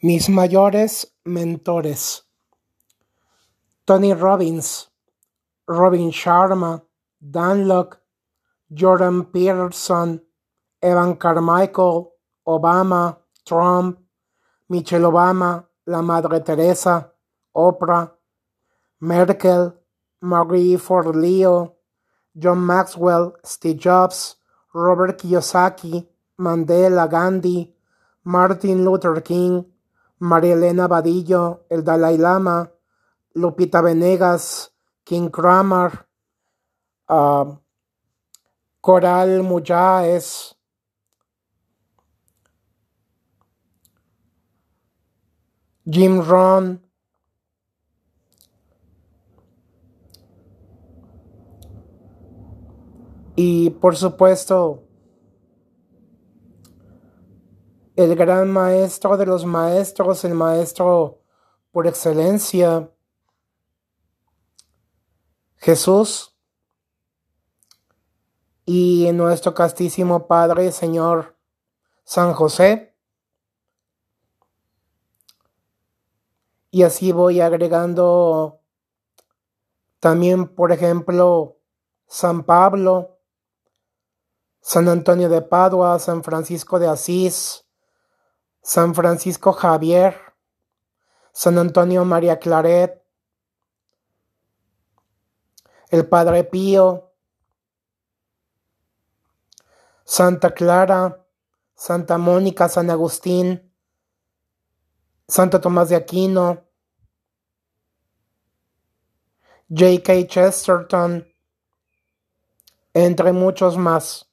Mis mayores mentores. Tony Robbins, Robin Sharma, Dan Jordan Peterson, Evan Carmichael, Obama, Trump, Michelle Obama, la Madre Teresa, Oprah, Merkel, Marie Forleo, John Maxwell, Steve Jobs, Robert Kiyosaki, Mandela Gandhi, Martin Luther King, María Elena Vadillo, el Dalai Lama, Lupita Venegas, King Kramer, uh, Coral Muyáez, Jim Ron, y por supuesto el gran maestro de los maestros, el maestro por excelencia, Jesús, y nuestro castísimo Padre, Señor San José. Y así voy agregando también, por ejemplo, San Pablo, San Antonio de Padua, San Francisco de Asís, San Francisco Javier, San Antonio María Claret, el Padre Pío, Santa Clara, Santa Mónica, San Agustín, Santo Tomás de Aquino, J.K. Chesterton, entre muchos más.